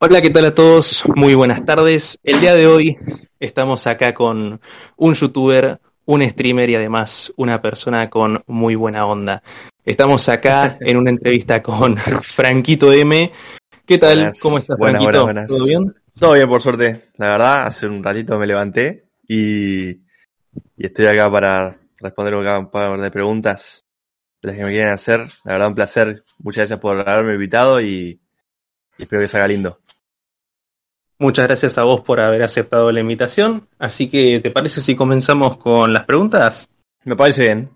Hola, ¿qué tal a todos? Muy buenas tardes. El día de hoy estamos acá con un youtuber, un streamer y además una persona con muy buena onda. Estamos acá en una entrevista con Franquito M. ¿Qué tal? ¿Cómo estás, buenas, Franquito? buenas. ¿Todo bien? Todo bien, por suerte. La verdad, hace un ratito me levanté y, y estoy acá para responder un par de preguntas las que me quieren hacer. La verdad, un placer. Muchas gracias por haberme invitado y, y espero que salga lindo. Muchas gracias a vos por haber aceptado la invitación. Así que, ¿te parece si comenzamos con las preguntas? Me parece bien.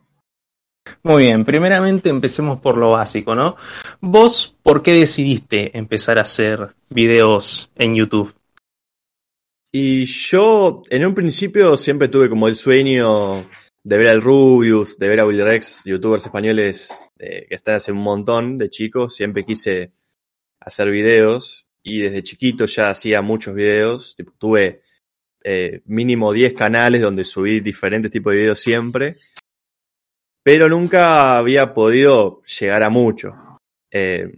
Muy bien, primeramente empecemos por lo básico, ¿no? ¿Vos por qué decidiste empezar a hacer videos en YouTube? Y yo, en un principio, siempre tuve como el sueño de ver al Rubius, de ver a Willy Rex, youtubers españoles eh, que están hace un montón de chicos. Siempre quise hacer videos y desde chiquito ya hacía muchos videos. Tuve eh, mínimo 10 canales donde subí diferentes tipos de videos siempre. Pero nunca había podido llegar a mucho. Eh,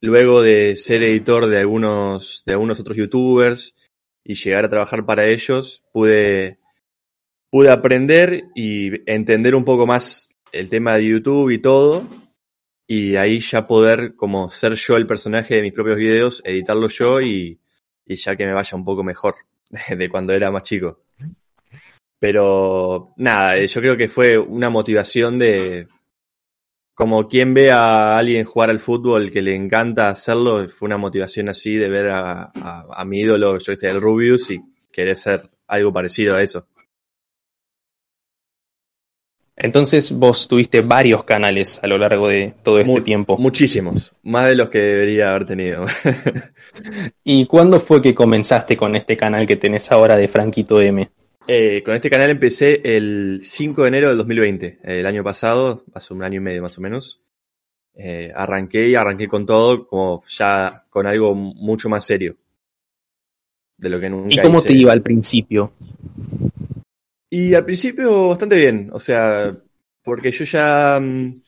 luego de ser editor de algunos, de algunos otros youtubers y llegar a trabajar para ellos, pude, pude aprender y entender un poco más el tema de YouTube y todo. Y ahí ya poder como ser yo el personaje de mis propios videos, editarlo yo y, y ya que me vaya un poco mejor de cuando era más chico. Pero nada, eh, yo creo que fue una motivación de como quien ve a alguien jugar al fútbol que le encanta hacerlo, fue una motivación así de ver a, a, mi ídolo, yo sé, el Rubius y querer ser algo parecido a eso. Entonces vos tuviste varios canales a lo largo de todo este Mu- tiempo. Muchísimos, más de los que debería haber tenido. ¿Y cuándo fue que comenzaste con este canal que tenés ahora de Franquito M? Eh, con este canal empecé el 5 de enero del 2020, el año pasado, hace un año y medio más o menos. Eh, arranqué y arranqué con todo, como ya con algo mucho más serio. De lo que nunca ¿Y cómo hice. te iba al principio? Y al principio bastante bien, o sea, porque yo ya, mm,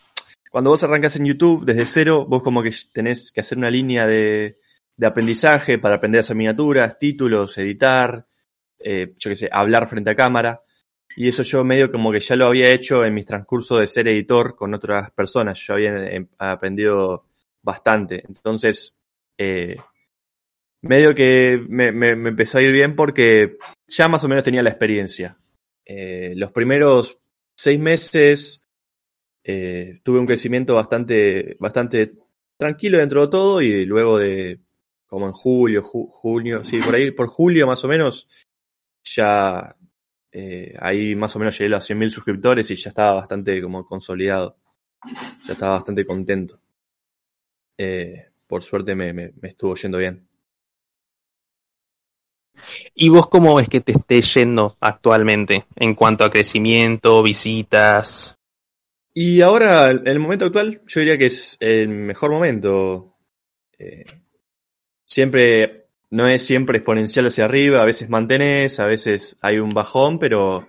cuando vos arrancas en YouTube desde cero, vos como que tenés que hacer una línea de, de aprendizaje para aprender a hacer miniaturas, títulos, editar, eh, yo qué sé, hablar frente a cámara. Y eso yo medio como que ya lo había hecho en mis transcurso de ser editor con otras personas, yo había eh, aprendido bastante. Entonces, eh, medio que me, me, me empezó a ir bien porque ya más o menos tenía la experiencia. Eh, los primeros seis meses eh, tuve un crecimiento bastante, bastante tranquilo dentro de todo y luego de como en julio, ju- junio, sí, por ahí, por julio más o menos, ya eh, ahí más o menos llegué a los 100.000 suscriptores y ya estaba bastante como consolidado. Ya estaba bastante contento. Por suerte me, me estuvo yendo bien. ¿Y vos cómo ves que te esté yendo actualmente en cuanto a crecimiento, visitas? Y ahora, en el momento actual, yo diría que es el mejor momento. Eh, siempre, no es siempre exponencial hacia arriba, a veces mantenés, a veces hay un bajón, pero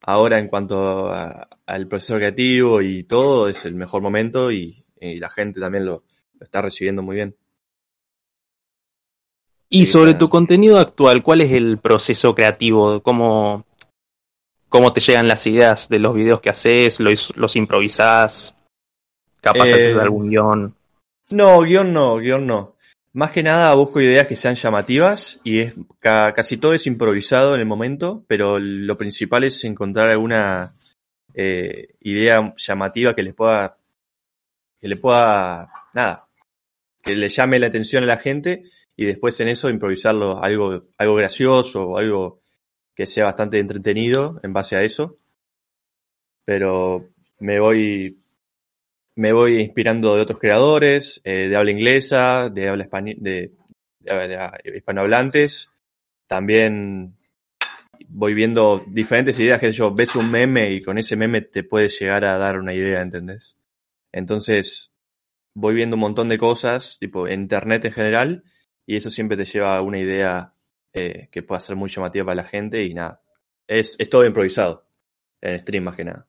ahora en cuanto al proceso creativo y todo, es el mejor momento y, la gente también lo está recibiendo muy bien. Y sobre tu contenido actual, ¿cuál es el proceso creativo? ¿Cómo, cómo te llegan las ideas de los videos que haces? ¿Los, los improvisás? ¿Capaz Eh, haces algún guion? No, guion no, guion no. Más que nada busco ideas que sean llamativas y es ca- casi todo es improvisado en el momento, pero lo principal es encontrar alguna eh, idea llamativa que les pueda, que le pueda, nada, que le llame la atención a la gente y después en eso improvisarlo algo, algo gracioso algo que sea bastante entretenido en base a eso. Pero me voy me voy inspirando de otros creadores, eh, de habla inglesa, de habla español, de, de- de hispanohablantes. También voy viendo diferentes ideas, que yo, ves un meme y con ese meme te puede llegar a dar una idea, ¿entendés? Entonces, voy viendo un montón de cosas, tipo internet en general, y eso siempre te lleva a una idea eh, que pueda ser muy llamativa para la gente y nada. Es, es todo improvisado, en stream más que nada.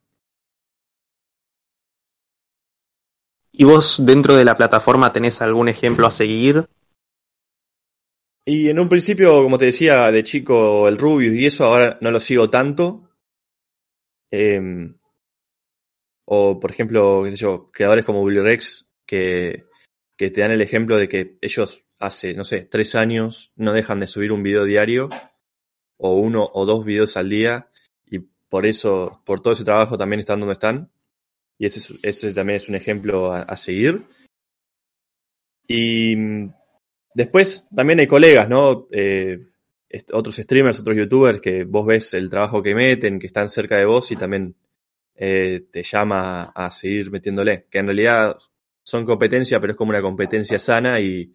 ¿Y vos dentro de la plataforma tenés algún ejemplo a seguir? Y en un principio, como te decía, de chico el Rubius y eso, ahora no lo sigo tanto. Em, o, por ejemplo, qué sé yo, creadores como Billy Rex, que, que te dan el ejemplo de que ellos hace, no sé, tres años no dejan de subir un video diario, o uno o dos videos al día, y por eso, por todo ese trabajo también están donde están. Y ese, ese también es un ejemplo a, seguir. Y mm, después también hay colegas, ¿no? Eh, otros streamers, otros youtubers que vos ves el trabajo que meten, que están cerca de vos y también eh, te llama a seguir metiéndole. Que en realidad son competencia, pero es como una competencia sana y,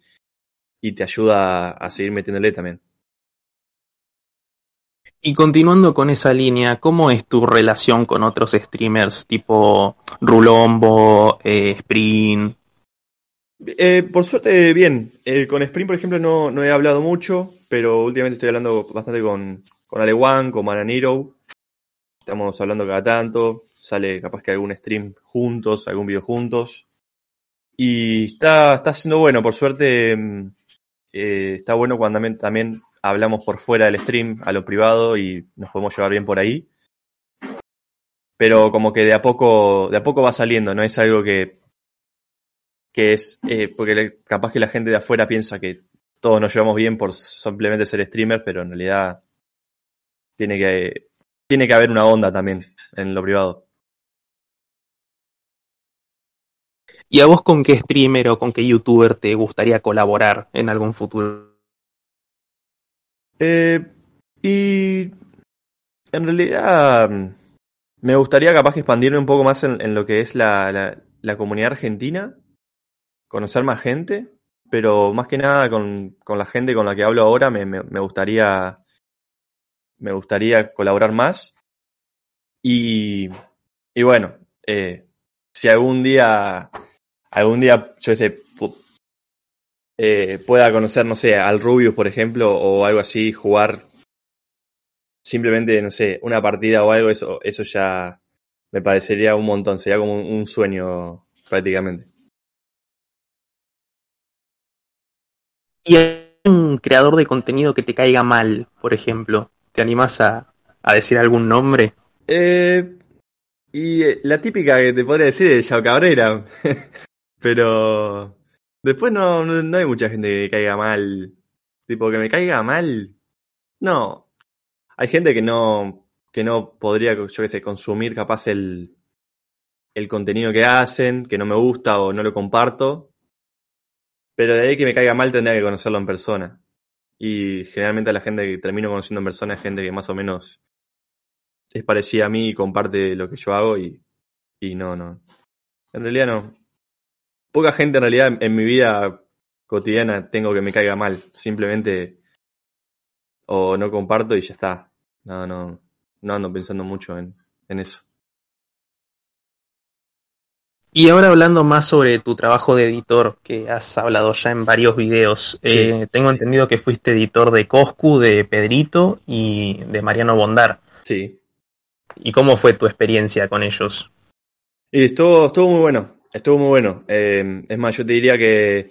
y te ayuda a seguir metiéndole también. Y continuando con esa línea, ¿cómo es tu relación con otros streamers tipo Rulombo, eh, Sprint? Eh, por suerte, bien. Eh, con Sprint, por ejemplo, no, no, he hablado mucho, pero últimamente estoy hablando bastante con, con Alewan, con Mananiro. Estamos hablando cada tanto. Sale capaz que algún stream juntos, algún video juntos. Y está, está siendo bueno, por suerte. Eh, está bueno cuando también, también hablamos por fuera del stream, a lo privado, y nos podemos llevar bien por ahí. Pero como que de a poco, de a poco va saliendo, no es algo que, que es, eh, porque capaz que la gente de afuera piensa que todos nos llevamos bien por simplemente ser streamers, pero en realidad tiene que, tiene que haber una onda también en lo privado. ¿Y a vos con qué streamer o con qué youtuber te gustaría colaborar en algún futuro? Eh, y en realidad me gustaría capaz que expandirme un poco más en, lo que es la, la, la, comunidad argentina, conocer más gente, pero más que nada con, con la gente con la que hablo ahora me, me, me, gustaría me gustaría colaborar más y, y bueno, eh, si algún día algún día yo sé eh, pueda conocer, no sé, al Rubius, por ejemplo, o algo así, jugar simplemente, no sé, una partida o algo, eso, eso ya me parecería un montón, sería como un, un sueño prácticamente. ¿Y un creador de contenido que te caiga mal, por ejemplo? ¿Te animas a, a decir algún nombre? Eh, y la típica que te podría decir es Yao Cabrera. Pero Después no, no, hay mucha gente que caiga mal. Tipo, que me caiga mal. No. Hay gente que no, que no podría, yo qué sé, consumir capaz el, el contenido que hacen, que no me gusta o no lo comparto. Pero de ahí que me caiga mal tendría que conocerlo en persona. Y generalmente la gente que termino conociendo en persona es gente que más o menos es parecida a mí y comparte lo que yo hago y, y no, no. En realidad no poca gente en realidad en, en, mi vida cotidiana tengo que me caiga mal. Simplemente o no comparto y ya está. No, no, no ando pensando mucho en, en eso. Y ahora hablando más sobre tu trabajo de editor, que has hablado ya en varios videos, sí. eh, tengo entendido que fuiste editor de Coscu, de Pedrito y de Mariano Bondar. Sí. ¿Y cómo fue tu experiencia con ellos? Y estuvo, estuvo muy bueno. Estuvo muy bueno. Eh, es más, yo te diría que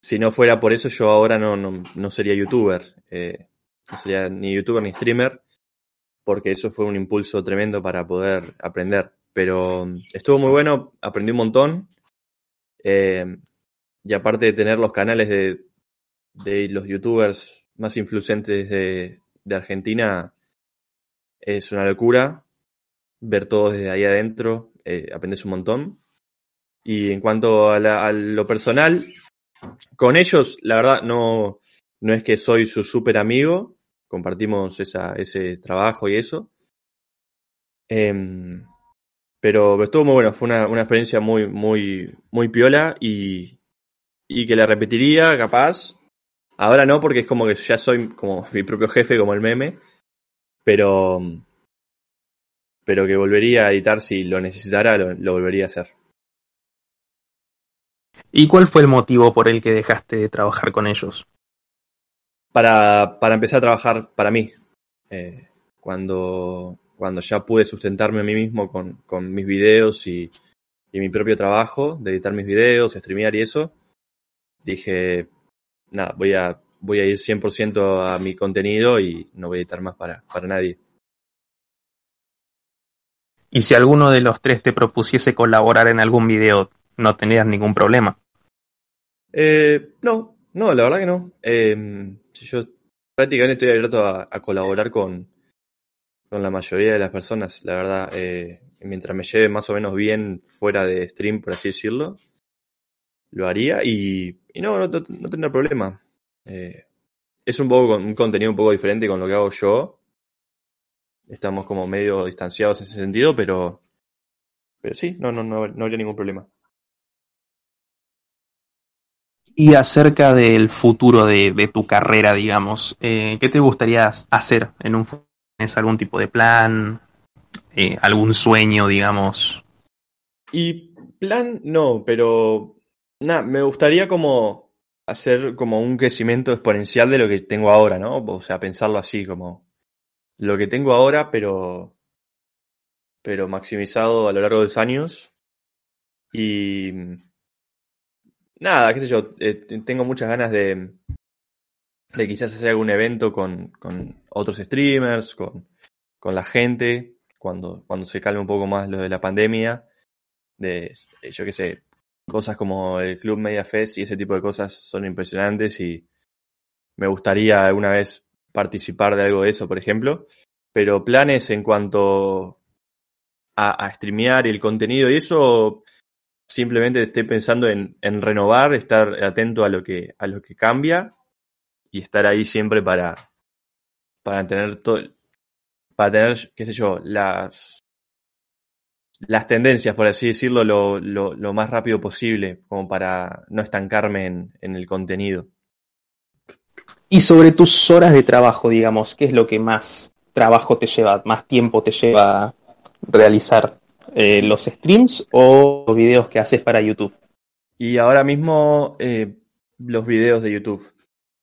si no fuera por eso, yo ahora no, no, no sería youtuber. Eh, no sería ni youtuber ni streamer, porque eso fue un impulso tremendo para poder aprender. Pero estuvo muy bueno, aprendí un montón. Eh, y aparte de tener los canales de, de los youtubers más influyentes de, de Argentina, es una locura. Ver todo desde ahí adentro, eh, aprendes un montón. Y en cuanto a, la, a, lo personal, con ellos, la verdad, no, no es que soy su súper amigo, compartimos esa, ese trabajo y eso. Eh, pero estuvo muy bueno, fue una, una experiencia muy, muy, muy piola y, y que la repetiría, capaz. Ahora no, porque es como que ya soy como mi propio jefe, como el meme. Pero, pero que volvería a editar si lo necesitara, lo, lo volvería a hacer. ¿Y cuál fue el motivo por el que dejaste de trabajar con ellos? Para, para empezar a trabajar para mí. Eh, cuando, cuando ya pude sustentarme a mí mismo con, con mis videos y, y, mi propio trabajo, de editar mis videos, streamear y eso, dije, nada, voy a, voy a ir 100% a mi contenido y no voy a editar más para, para nadie. Y si alguno de los tres te propusiese colaborar en algún video, ¿no tendrías ningún problema? Eh, no, no, la verdad que no. Eh, yo prácticamente estoy abierto a, a, colaborar con, con la mayoría de las personas, la verdad. Eh, mientras me lleve más o menos bien fuera de stream, por así decirlo, lo haría y, y no, no, no, tendrá problema. Eh, es un poco un contenido un poco diferente con lo que hago yo. Estamos como medio distanciados en ese sentido, pero, pero sí, no, no, no, no habría ningún problema. Y acerca del futuro de, de tu carrera, digamos, eh, ¿qué te gustaría hacer en un futuro? ¿Tienes algún tipo de plan? Eh, ¿Algún sueño, digamos? Y plan, no, pero nada, me gustaría como hacer como un crecimiento exponencial de lo que tengo ahora, ¿no? O sea, pensarlo así, como lo que tengo ahora, pero, pero maximizado a lo largo de los años. Y nada, qué sé yo, eh, tengo muchas ganas de, de quizás hacer algún evento con, con otros streamers, con, con la gente, cuando, cuando se calme un poco más lo de la pandemia, de, yo qué sé, cosas como el Club Media Fest y ese tipo de cosas son impresionantes y me gustaría alguna vez participar de algo de eso, por ejemplo. Pero planes en cuanto a, a streamear y el contenido y eso, simplemente estoy pensando en, en, renovar, estar atento a lo que, a lo que cambia y estar ahí siempre para, para tener todo, para tener, qué sé yo, las, las tendencias, por así decirlo, lo, lo, lo más rápido posible, como para no estancarme en, en, el contenido. Y sobre tus horas de trabajo, digamos, ¿qué es lo que más trabajo te lleva, más tiempo te lleva a realizar? Eh, ¿Los streams o los videos que haces para YouTube? Y ahora mismo eh, los videos de YouTube.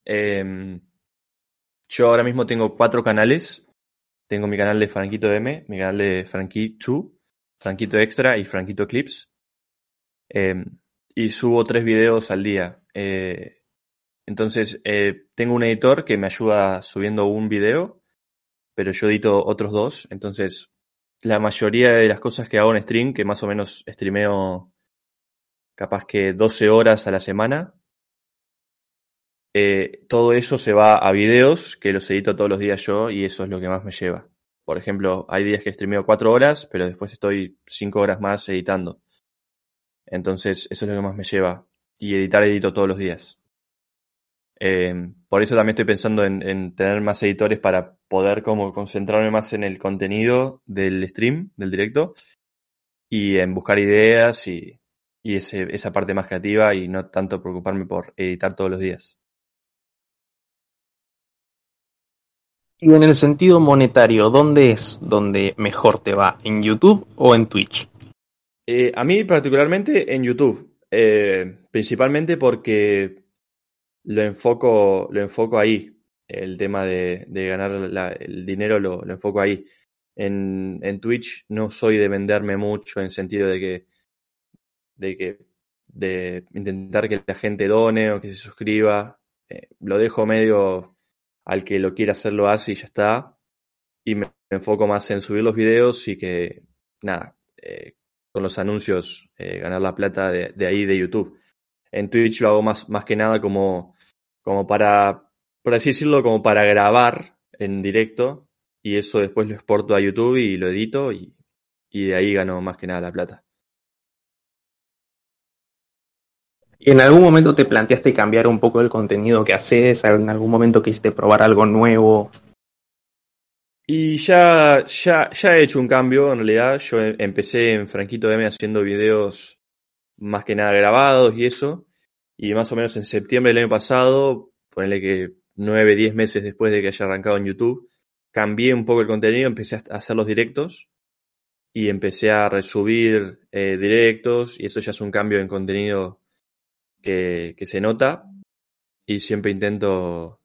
Eh, yo ahora mismo tengo cuatro canales. Tengo mi canal de Franquito M, mi canal de Franquito, Franquito Extra y Franquito Clips. Eh, y subo tres videos al día. Eh, entonces, tengo un editor que me ayuda subiendo un video, pero yo edito otros dos. Entonces, la mayoría de las cosas que hago en stream, que más o menos streameo capaz que 12 horas a la semana, eh, todo eso se va a videos que los edito todos los días yo y eso es lo que más me lleva. Por ejemplo, hay días que streameo cuatro horas, pero después estoy cinco horas más editando. Entonces, eso es lo que más me lleva. Y editar, edito todos los días. Eh, por eso también estoy pensando en, en, tener más editores para poder como concentrarme más en el contenido del stream, del directo, y en buscar ideas y, y ese, esa parte más creativa y no tanto preocuparme por editar todos los días. Y en el sentido monetario, ¿dónde es donde mejor te va? ¿En YouTube o en Twitch? Eh, a mí particularmente en YouTube, eh, principalmente porque lo enfoco, lo enfoco ahí, el tema de, ganar la, el dinero lo, enfoco ahí. En, en Twitch no soy de venderme mucho en sentido de que, de que, de intentar que la gente done o que se suscriba. Eh, lo dejo medio al que lo quiera hacer lo hace y ya está. Y me enfoco más en subir los videos y que, nada, eh, con los anuncios eh, ganar la plata de, ahí de YouTube. En Twitch lo hago más, más que nada como, como para, por así decirlo, como para grabar en directo y eso después lo exporto a YouTube y lo edito y, y de ahí gano más que nada la plata. ¿Y en algún momento te planteaste cambiar un poco el contenido que haces? ¿En algún momento quisiste probar algo nuevo? Y ya, ya, ya he hecho un cambio, en realidad. Yo empecé en Franquito M haciendo videos más que nada grabados y eso. Y más o menos en septiembre del año pasado, ponele que nueve, diez meses después de que haya arrancado en YouTube, cambié un poco el contenido, empecé a hacer los directos y empecé a resubir eh, directos y eso ya es un cambio en contenido que, que se nota y siempre intento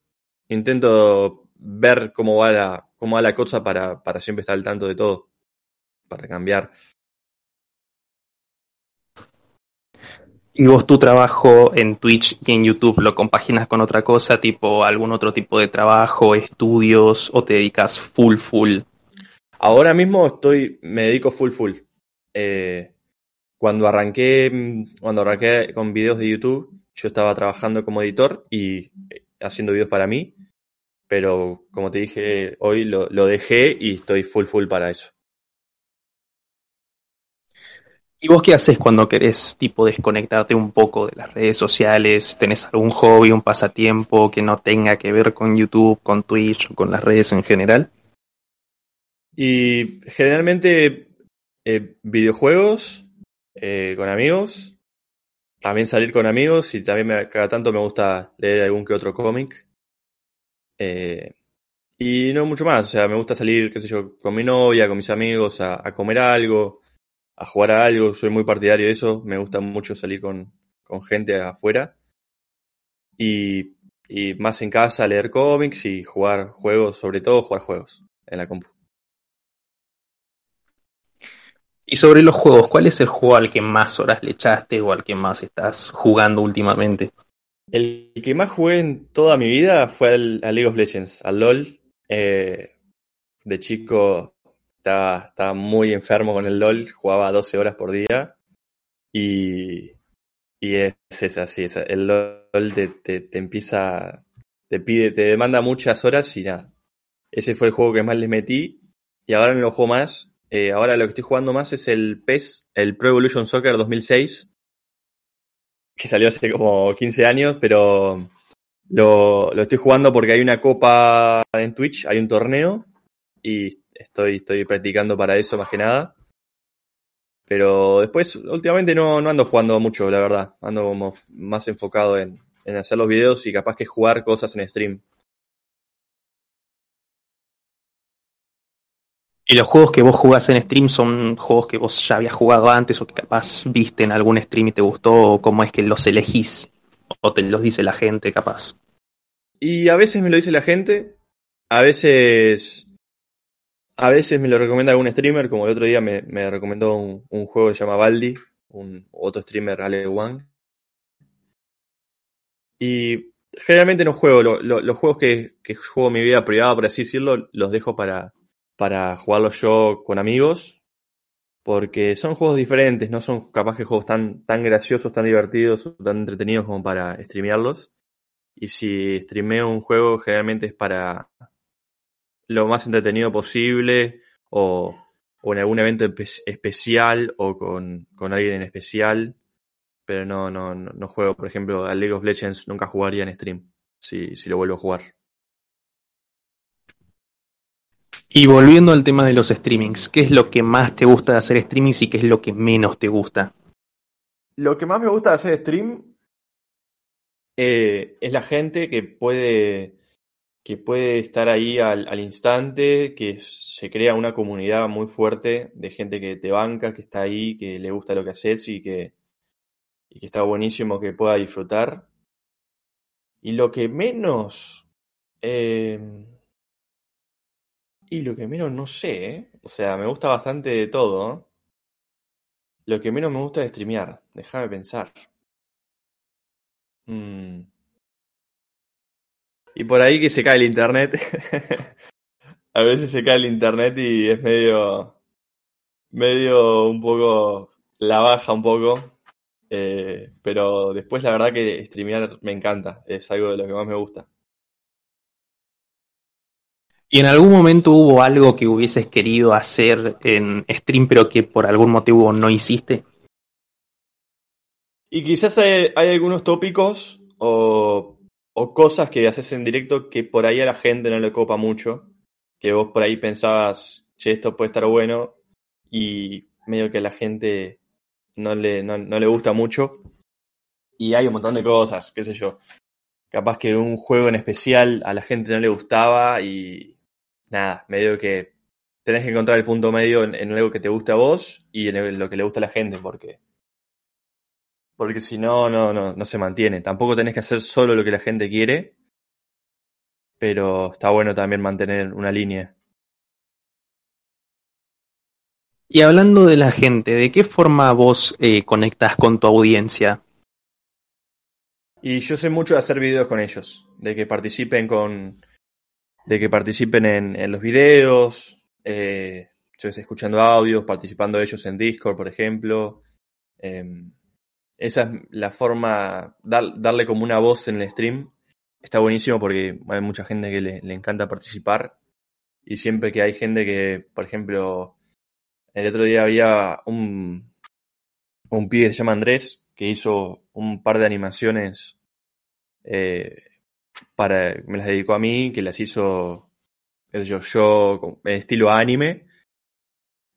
intento ver cómo va la, cómo va la cosa para, para siempre estar al tanto de todo, para cambiar. ¿Y vos tu trabajo en Twitch y en YouTube lo compaginas con otra cosa, tipo algún otro tipo de trabajo, estudios, o te dedicas full, full? Ahora mismo estoy, me dedico full, full. Eh, cuando arranqué, cuando arranqué con videos de YouTube, yo estaba trabajando como editor y haciendo videos para mí, pero como te dije, hoy lo, lo dejé y estoy full, full para eso. ¿Y vos qué haces cuando querés tipo desconectarte un poco de las redes sociales? ¿Tenés algún hobby, un pasatiempo que no tenga que ver con YouTube, con Twitch con las redes en general? Y generalmente eh, videojuegos eh, con amigos, también salir con amigos y también me, cada tanto me gusta leer algún que otro cómic. Eh, y no mucho más, o sea, me gusta salir, qué sé yo, con mi novia, con mis amigos, a comer algo a jugar a algo, soy muy partidario de eso, me gusta mucho salir con, con gente afuera. Y, y, más en casa leer cómics y jugar juegos, sobre todo jugar juegos en la compu. Y sobre los juegos, ¿cuál es el juego al que más horas le echaste o al que más estás jugando últimamente? El que más jugué en toda mi vida fue al, League of Legends, al LOL. Eh, de chico estaba, estaba muy enfermo con el LOL, jugaba 12 horas por día y, y es, es así, es, el LOL te, te, te, empieza, te pide, te demanda muchas horas y nada. Ese fue el juego que más les metí y ahora no lo juego más. Eh, ahora lo que estoy jugando más es el PES, el Pro Evolution Soccer 2006, que salió hace como 15 años, pero lo, lo estoy jugando porque hay una copa en Twitch, hay un torneo y estoy, estoy practicando para eso más que nada. Pero después, últimamente no, no ando jugando mucho, la verdad. Ando como más enfocado en, en hacer los videos y capaz que jugar cosas en stream. ¿Y los juegos que vos jugás en stream son juegos que vos ya habías jugado antes o que capaz viste en algún stream y te gustó? ¿O cómo es que los elegís? ¿O te los dice la gente capaz? Y a veces me lo dice la gente, a veces a veces me lo recomienda algún streamer, como el otro día me, me recomendó un, juego que se llama Baldi, un otro streamer, Ale Wang. Y generalmente no juego, lo, lo, los juegos que, juego mi vida privada, por así decirlo, los dejo para, para jugarlos yo con amigos, porque son juegos diferentes, no son capaz que juegos tan, tan graciosos, tan divertidos, tan entretenidos como para streamearlos. Y si streameo un juego, generalmente es para, lo más entretenido posible o, o en algún evento especial o con, con, alguien en especial. Pero no, no, no juego, por ejemplo, a League of Legends nunca jugaría en stream, si, si lo vuelvo a jugar. Y volviendo al tema de los streamings, ¿qué es lo que más te gusta de hacer streamings y qué es lo que menos te gusta? Lo que más me gusta de hacer stream eh, es la gente que puede que puede estar ahí al, al, instante, que se crea una comunidad muy fuerte de gente que te banca, que está ahí, que le gusta lo que haces y que, y que está buenísimo que pueda disfrutar. Y lo que menos... Eh, y lo que menos no sé, o sea, me gusta bastante de todo. Lo que menos me gusta es streamear, déjame pensar. Hmm. Y por ahí que se cae el internet. a veces se cae el internet y es medio. medio un poco. la baja un poco. Eh, pero después la verdad que streamear me encanta. Es algo de lo que más me gusta. ¿Y en algún momento hubo algo que hubieses querido hacer en stream pero que por algún motivo no hiciste? Y quizás hay, hay algunos tópicos o o cosas que haces en directo que por ahí a la gente no le copa mucho, que vos por ahí pensabas, che, esto puede estar bueno, y medio que a la gente no le, no, no le gusta mucho. Y hay un montón de cosas, qué sé yo. Capaz que un juego en especial a la gente no le gustaba y nada, medio que tenés que encontrar el punto medio en, en algo que te guste a vos y en lo que le gusta a la gente, porque porque si no, no, no, no se mantiene. Tampoco tenés que hacer solo lo que la gente quiere, pero está bueno también mantener una línea. Y hablando de la gente, ¿de qué forma vos eh, conectas con tu audiencia? Y yo sé mucho de hacer videos con ellos, de que participen con, de que participen en, en los videos, eh, yo escuchando audios, participando ellos en Discord, por ejemplo. Eh, esa es la forma, dar, darle como una voz en el stream. Está buenísimo porque hay mucha gente que le, le encanta participar. Y siempre que hay gente que, por ejemplo, el otro día había un, un pibe que se llama Andrés, que hizo un par de animaciones eh, para, me las dedicó a mí, que las hizo, yo, yo, estilo anime.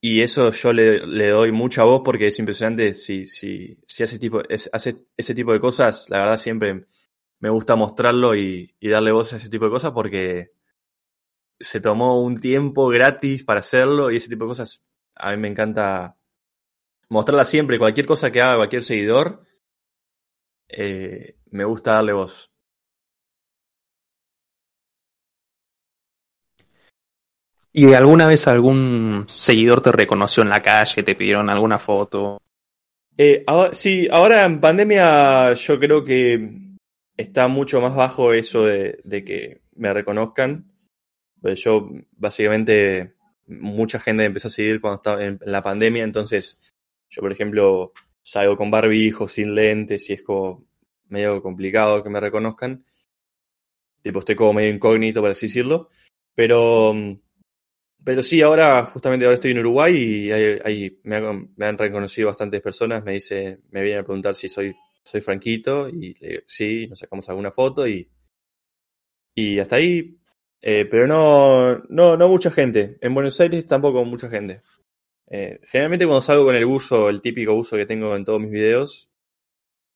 Y eso yo le, le doy mucha voz porque es impresionante si, si, si hace, tipo, hace ese tipo de cosas, la verdad siempre me gusta mostrarlo y, y darle voz a ese tipo de cosas porque se tomó un tiempo gratis para hacerlo y ese tipo de cosas a mí me encanta mostrarla siempre, cualquier cosa que haga cualquier seguidor, eh, me gusta darle voz. ¿Y alguna vez algún seguidor te reconoció en la calle, te pidieron alguna foto? Eh, ahora, sí, ahora en pandemia yo creo que está mucho más bajo eso de, de que me reconozcan. Pues yo básicamente mucha gente me empezó a seguir cuando estaba en la pandemia, entonces yo por ejemplo salgo con barbijo, sin lentes y es como medio complicado que me reconozcan. Tipo, estoy como medio incógnito, por así decirlo. Pero, pero sí, ahora, justamente ahora estoy en Uruguay y hay, me, han, me han reconocido bastantes personas. Me dice, me vienen a preguntar si soy, soy Franquito y le digo, sí, nos sacamos alguna foto y, y hasta ahí. Eh, pero no, no, no mucha gente. En Buenos Aires tampoco mucha gente. Eh, generalmente cuando salgo con el buzo, el típico buzo que tengo en todos mis videos,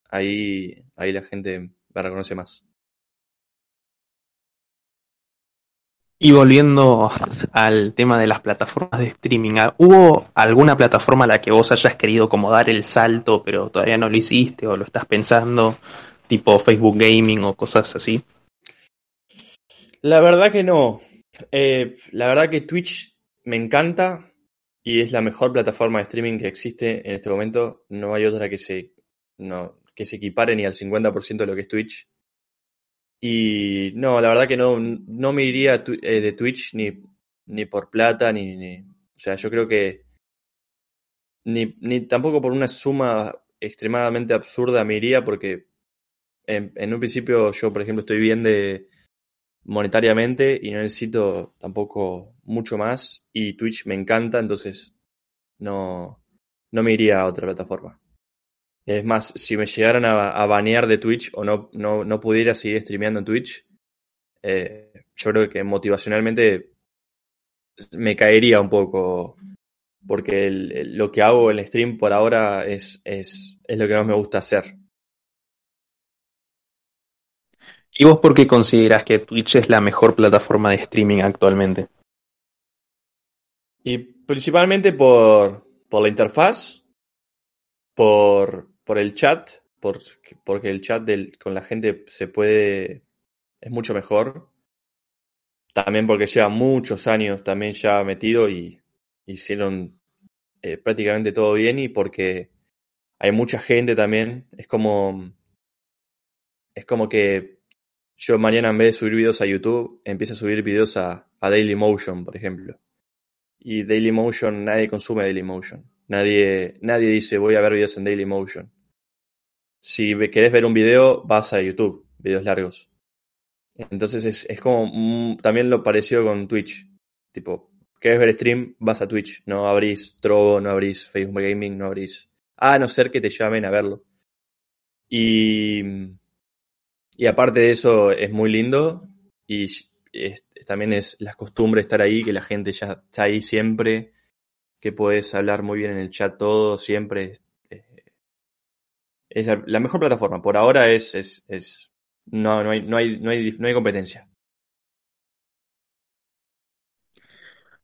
ahí, ahí la gente me reconoce más. Y volviendo al tema de las plataformas de streaming, ¿ah, ¿hubo alguna plataforma a la que vos hayas querido como dar el salto, pero todavía no lo hiciste o lo estás pensando, tipo Facebook Gaming o cosas así? La verdad que no. Eh, la verdad que Twitch me encanta y es la mejor plataforma de streaming que existe en este momento. No hay otra que se, no, que se equipare ni al 50% de lo que es Twitch. Y no, la verdad que no, no me iría eh, de Twitch ni, ni por plata, ni, ni. O sea, yo creo que ni, ni tampoco por una suma extremadamente absurda me iría porque en, en un principio yo, por ejemplo, estoy bien de monetariamente y no necesito tampoco mucho más y Twitch me encanta, entonces no, no me iría a otra plataforma. Es más, si me llegaran a, a banear de Twitch o no, no, no pudiera seguir streameando en Twitch, eh, yo creo que motivacionalmente me caería un poco porque el- el- lo que hago en el stream por ahora es, es, es lo que más me gusta hacer. ¿Y vos por qué considerás que Twitch es la mejor plataforma de streaming actualmente? Y principalmente por, por la interfaz, por, por el chat, por, porque el chat del, con la gente se puede, es mucho mejor. También porque lleva muchos años también ya metido y hicieron eh, prácticamente todo bien y porque hay mucha gente también. Es como, es como que yo mañana en vez de subir videos a YouTube, empiezo a subir videos a, a Dailymotion, por ejemplo. Y Dailymotion, nadie consume Dailymotion. Nadie, nadie dice voy a ver videos en Dailymotion. Si querés ver un video, vas a YouTube, videos largos. Entonces es, es como mm, también lo parecido con Twitch. Tipo, querés ver stream, vas a Twitch. No abrís Trovo, no abrís Facebook Gaming, no abrís. A no ser que te llamen a verlo. Y, y aparte de eso, es muy lindo. Y es- también es la costumbre estar ahí, que la gente ya está ahí siempre. Que puedes hablar muy bien en el chat todo, siempre. Es la, la mejor plataforma. Por ahora es, es, es no, no hay, no hay, no hay, no hay competencia.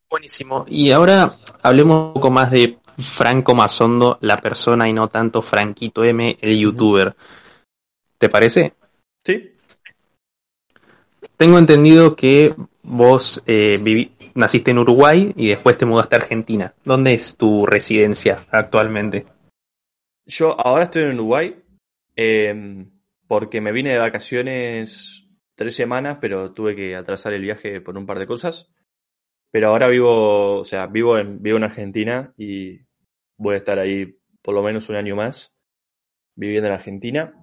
Buenísimo. Y ahora hablemos un poco más de Franco Mazondo, la persona, y no tanto Franquito M, el youtuber. ¿Te parece? ¿Sí? Tengo entendido que vos eh, viví- naciste en Uruguay y después te mudaste a Argentina. ¿Dónde es tu residencia actualmente? Yo ahora estoy en Uruguay. eh, porque me vine de vacaciones tres semanas, pero tuve que atrasar el viaje por un par de cosas. Pero ahora vivo, o sea, vivo en, vivo en Argentina y voy a estar ahí por lo menos un año más viviendo en Argentina.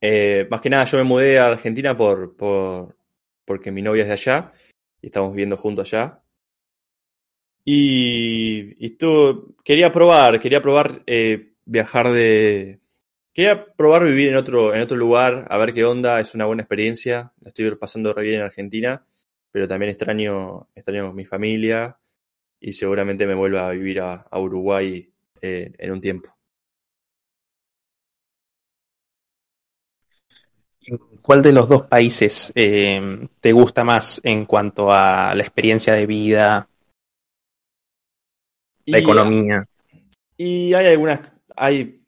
Eh, más que nada, yo me mudé a Argentina por, por, porque mi novia es de allá y estamos viviendo juntos allá. Y, y quería probar, quería probar eh, viajar de... Quería probar vivir en otro, en otro lugar, a ver qué onda, es una buena experiencia. La estoy pasando re bien en Argentina, pero también extraño, extraño mi familia y seguramente me vuelva a vivir a, Uruguay eh, en un tiempo. ¿Cuál de los dos países eh, te gusta más en cuanto a la experiencia de vida, la economía? Y hay algunas, hay,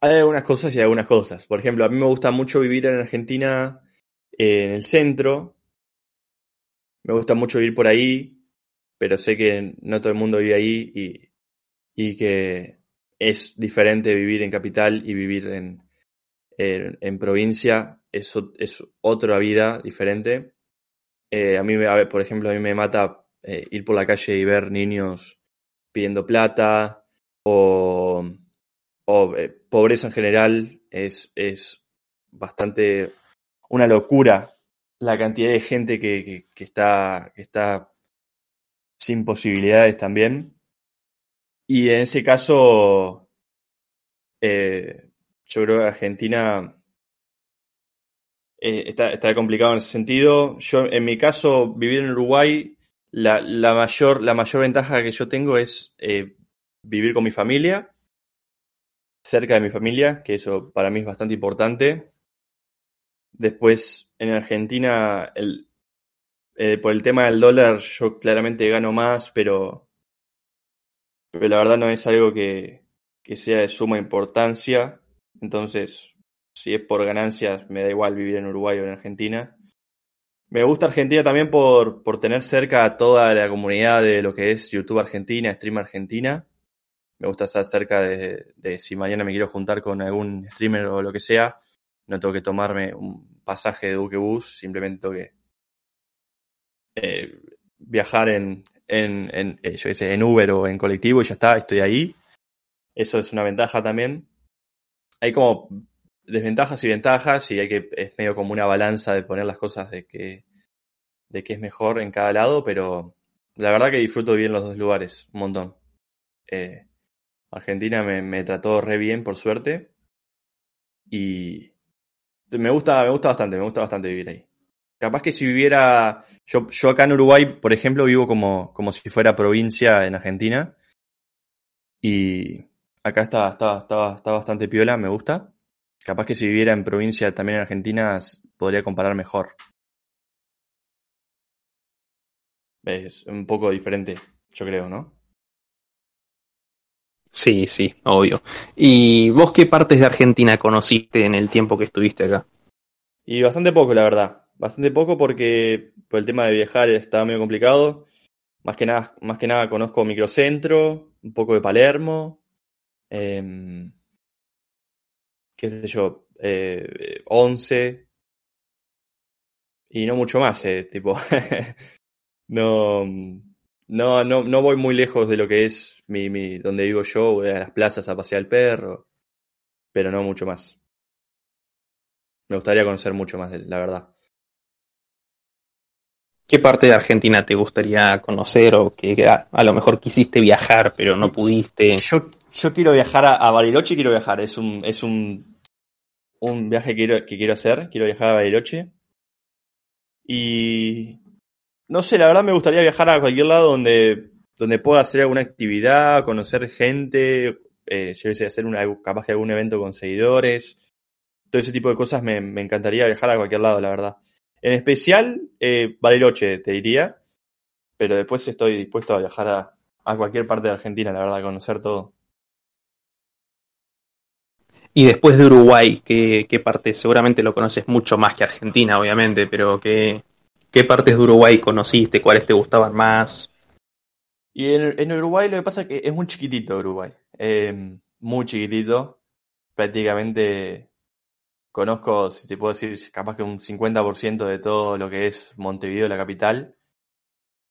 algunas cosas y algunas cosas. Por ejemplo, a mí me gusta mucho vivir en Argentina, en el centro. Me gusta mucho vivir por ahí, pero sé que no todo el mundo vive ahí y, y que es diferente vivir en capital y vivir en, en, provincia es, es, otra vida diferente. Eh, a mí, a por ejemplo, a mí me mata eh, ir por la calle y ver niños pidiendo plata o, o eh, pobreza en general. Es, es bastante una locura la cantidad de gente que, que, está, que está sin posibilidades también. Y en ese caso, eh, yo creo que Argentina eh, está, está, complicado en ese sentido. Yo, en mi caso, vivir en Uruguay, la, la mayor, la mayor ventaja que yo tengo es vivir con mi familia, cerca de mi familia, que eso para mí es bastante importante. Después, en Argentina, eh, por el tema del dólar, yo claramente gano más, pero, pero la verdad no es algo que, que sea de suma importancia. Entonces, si es por ganancias, me da igual vivir en Uruguay o en Argentina. Me gusta Argentina también por, por tener cerca a toda la comunidad de lo que es YouTube Argentina, Stream Argentina. Me gusta estar cerca de, si mañana me quiero juntar con algún streamer o lo que sea, no tengo que tomarme un pasaje de Duquebus, simplemente tengo que eh, viajar en, en, eh, en Uber o en colectivo y ya está, estoy ahí. Eso es una ventaja también hay como desventajas y ventajas y hay que es medio como una balanza de poner las cosas de que de qué es mejor en cada lado, pero la verdad que disfruto bien los dos lugares, un montón. Eh, Argentina me, me, trató re bien, por suerte, y me gusta, me gusta bastante, me gusta bastante vivir ahí. Capaz que si viviera, yo, yo acá en Uruguay, por ejemplo, vivo como, como si fuera provincia en Argentina, y Acá está, está, está, está bastante piola, me gusta. Capaz que si viviera en provincia también en Argentina podría comparar mejor. Es un poco diferente, yo creo, ¿no? Sí, sí, obvio. ¿Y vos qué partes de Argentina conociste en el tiempo que estuviste acá? Y bastante poco, la verdad. Bastante poco porque por el tema de viajar estaba medio complicado. Más que nada, más que nada conozco Microcentro, un poco de Palermo, eh, qué sé yo, eh, 11 y no mucho más, eh, tipo, no, no, no, no voy muy lejos de lo que es mi, mi, donde vivo yo, voy a las plazas a pasear el perro, pero no mucho más. Me gustaría conocer mucho más, la verdad. ¿Qué parte de Argentina te gustaría conocer o que a, lo mejor quisiste viajar pero no pudiste? Yo, yo quiero viajar a, Bariloche, quiero viajar, es un, es un, un viaje que quiero, que quiero hacer, quiero viajar a Bariloche. Y no sé, la verdad me gustaría viajar a cualquier lado donde, donde pueda hacer alguna actividad, conocer gente, eh, yo sé, hacer una, capaz que algún evento con seguidores, todo ese tipo de cosas me, me encantaría viajar a cualquier lado, la verdad. En especial, eh, te diría. Pero después estoy dispuesto a viajar a, a cualquier parte de Argentina, la verdad, a conocer todo. Y después de Uruguay, ¿qué, qué parte? Seguramente lo conoces mucho más que Argentina, obviamente, pero ¿qué, qué partes de Uruguay conociste? ¿Cuáles te gustaban más? Y en, en Uruguay lo que pasa es que es muy chiquitito Uruguay. Eh, muy chiquitito. Prácticamente conozco, si te puedo decir, capaz que un 50% de todo lo que es Montevideo, la capital.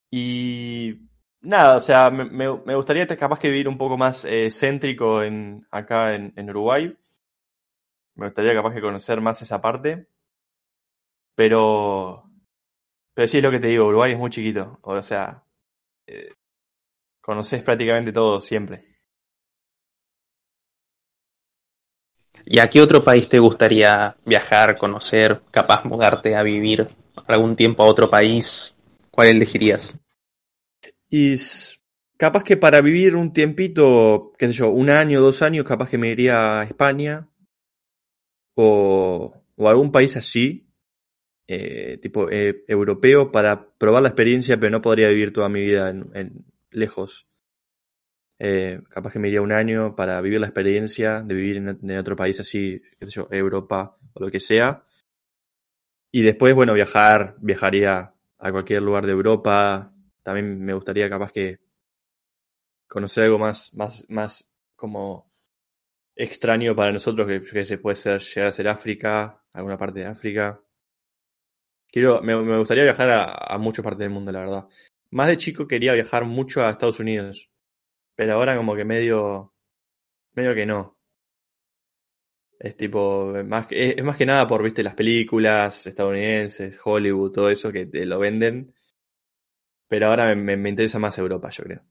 Y nada, o sea, me, me gustaría capaz que vivir un poco más eh, céntrico en, acá en, en, Uruguay. Me gustaría capaz que conocer más esa parte. Pero, pero sí es lo que te digo, Uruguay es muy chiquito. O sea, eh, conoces prácticamente todo siempre. ¿Y a qué otro país te gustaría viajar, conocer, capaz mudarte a vivir algún tiempo a otro país? ¿Cuál elegirías? Y capaz que para vivir un tiempito, qué sé yo, un año, dos años, capaz que me iría a España o, o algún país así, eh, tipo eh, europeo, para probar la experiencia, pero no podría vivir toda mi vida en, lejos. Eh, capaz que me iría un año para vivir la experiencia de vivir en, otro país así, qué Europa o lo que sea. Y después, bueno, viajar, viajaría a cualquier lugar de Europa. También me gustaría capaz que conocer algo más, más, más como extraño para nosotros, que, que se puede ser, llegar a ser África, alguna parte de África. Quiero, me, gustaría viajar a, a muchas partes del mundo, la verdad. Más de chico quería viajar mucho a Estados Unidos. Pero ahora como que medio. medio que no. Es tipo. Más que, es, más que nada por, viste, las películas estadounidenses, Hollywood, todo eso que te lo venden. Pero ahora me interesa más Europa, yo creo.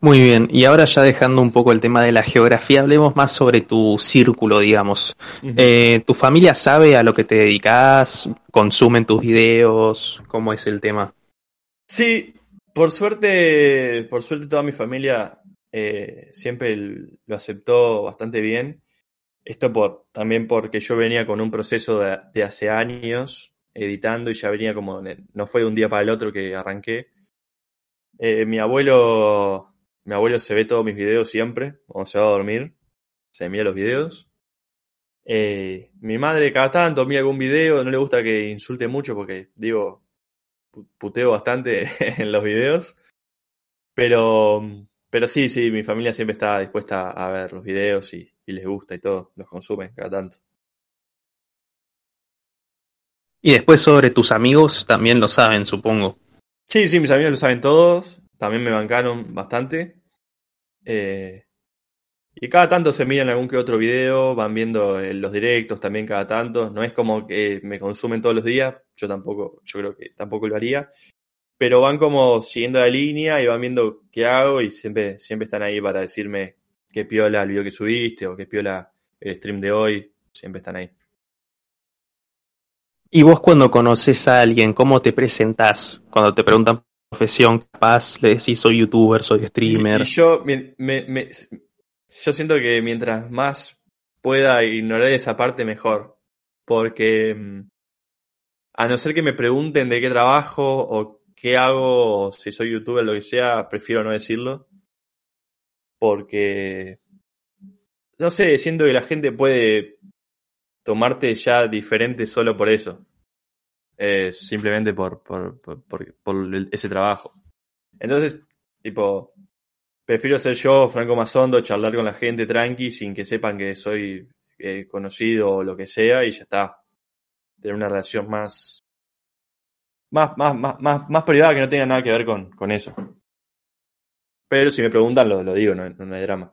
Muy bien, y ahora ya dejando un poco el tema de la geografía, hablemos más sobre tu círculo, digamos. Uh -huh. eh, ¿Tu familia sabe a lo que te dedicas? ¿Consumen tus videos? ¿Cómo es el tema? Sí, por suerte, por suerte toda mi familia eh, siempre lo aceptó bastante bien. Esto por, también porque yo venía con un proceso de, de, hace años editando y ya venía como, no fue de un día para el otro que arranqué. Eh, mi abuelo, mi abuelo se ve todos mis videos siempre, cuando se va a dormir, se mira los videos. Eh, mi madre cada tanto mira algún video, no le gusta que insulte mucho porque digo, puteo bastante en los videos. Pero, pero sí, sí, mi familia siempre está dispuesta a ver los videos y, y les gusta y todo, los consumen cada tanto. Y después sobre tus amigos también lo saben, supongo. Sí, sí, mis amigos lo saben todos. También me bancaron bastante. Eh, y cada tanto se miran algún que otro video, van viendo eh, los directos también cada tanto. No es como que me consumen todos los días, yo tampoco, yo creo que tampoco lo haría. Pero van como siguiendo la línea y van viendo qué hago y siempre, siempre están ahí para decirme qué piola el video que subiste o qué piola el stream de hoy. Siempre están ahí. Y vos cuando conoces a alguien, ¿cómo te presentás? Cuando te preguntan profesión, capaz le decís soy youtuber, soy streamer. Y, y yo me, me, me, yo siento que mientras más pueda ignorar esa parte, mejor. Porque mm, a no ser que me pregunten de qué trabajo o qué hago, o si soy youtuber, lo que sea, prefiero no decirlo. Porque, no sé, siento que la gente puede tomarte ya diferente solo por eso. Eh, simplemente por, por, por, ese trabajo. Entonces, tipo, prefiero ser yo, Franco Mazondo, charlar con la gente tranqui, sin que sepan que soy eh, conocido o lo que sea, y ya está. Tener una relación más, más, más, más, más, más privada que no tenga nada que ver con, con eso. Pero si me preguntan, lo, lo digo, no, no hay drama.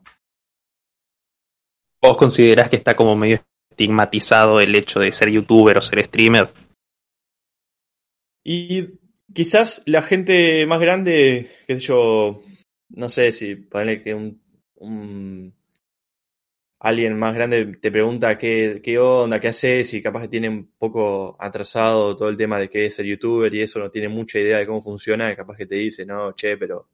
¿Vos considerás que está como medio estigmatizado el hecho de ser youtuber o ser streamer? Y quizás la gente más grande, qué sé yo, no sé si ponerle que un, un, alguien más grande te pregunta qué, qué onda, qué haces y capaz que tiene un poco atrasado todo el tema de qué es ser youtuber y eso no tiene mucha idea de cómo funciona y capaz que te dice, no, che, pero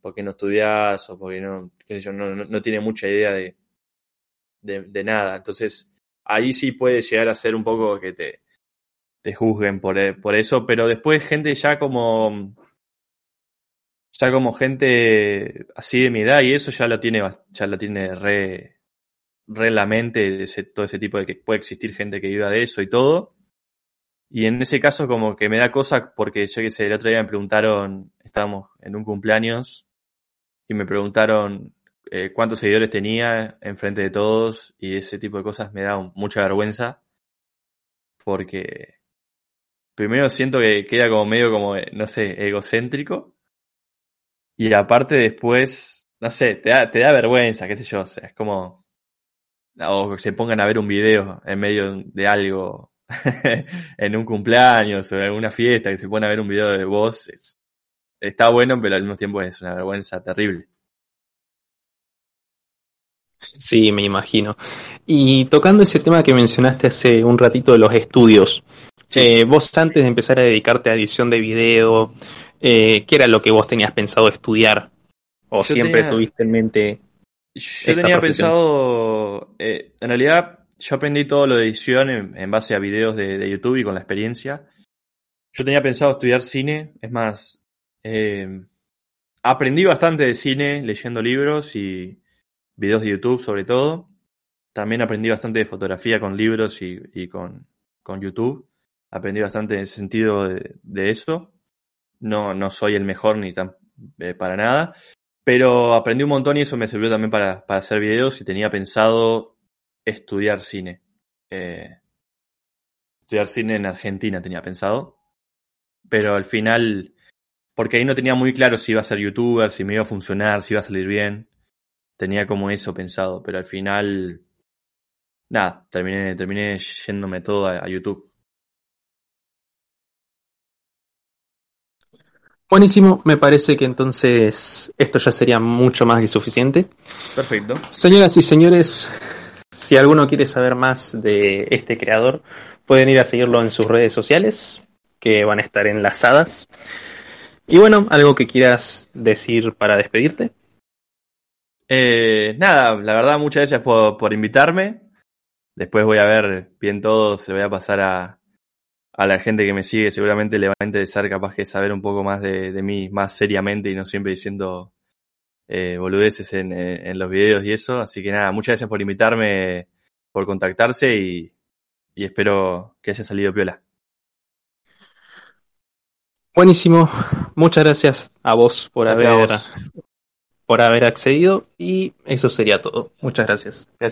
¿por qué no estudias? o porque no, qué sé yo, no, no, no tiene mucha idea de, de, de, nada. Entonces, ahí sí puede llegar a ser un poco que te, te juzguen por, por eso, pero después gente ya como ya como gente así de mi edad y eso ya lo tiene ya lo tiene re re la mente ese, todo ese tipo de que puede existir gente que viva de eso y todo. Y en ese caso como que me da cosa porque yo que sé el otro día me preguntaron estábamos en un cumpleaños y me preguntaron eh, cuántos seguidores tenía enfrente de todos y ese tipo de cosas me da mucha vergüenza porque primero siento que queda como medio como, no sé, egocéntrico y aparte después, no sé, te da, te da vergüenza, qué sé yo, es como, o se pongan a ver un video en medio de algo, en un cumpleaños o en alguna fiesta, que se pongan a ver un video de vos, está bueno, pero al mismo tiempo es una vergüenza terrible. Sí, me imagino. Y tocando ese tema que mencionaste hace un ratito de los estudios, eh, vos antes de empezar a dedicarte a edición de video, eh, ¿qué era lo que vos tenías pensado estudiar? ¿O siempre tuviste en mente? Yo tenía pensado, eh, en realidad yo aprendí todo lo de edición en, base a videos de, YouTube y con la experiencia. Yo tenía pensado estudiar cine, es más, aprendí bastante de cine leyendo libros y videos de YouTube sobre todo. También aprendí bastante de fotografía con libros y, con, YouTube. Aprendí bastante en el sentido de, eso. No, no soy el mejor ni tan eh, para nada. Pero aprendí un montón y eso me sirvió también para, hacer videos y tenía pensado estudiar cine. Eh, estudiar cine en Argentina tenía pensado. Pero al final, porque ahí no tenía muy claro si iba a ser youtuber, si me iba a funcionar, si iba a salir bien tenía como eso pensado, pero al final, nada, terminé, terminé yéndome todo a, YouTube. Buenísimo, me parece que entonces esto ya sería mucho más que suficiente. Perfecto. Señoras y señores, si alguno quiere saber más de este creador, pueden ir a seguirlo en sus redes sociales, que van a estar enlazadas. Y bueno, algo que quieras decir para despedirte. Eh, nada, la verdad, muchas gracias por, invitarme. Después voy a ver bien todo, se lo voy a pasar a, a la gente que me sigue. Seguramente le va a interesar capaz que saber un poco más de, de mí más seriamente y no siempre diciendo eh, boludeces en, en, los videos y eso. Así que nada, muchas gracias por invitarme, por contactarse y, y espero que haya salido piola. Buenísimo, muchas gracias a vos por haber por haber accedido y eso sería todo. Muchas gracias. Gracias.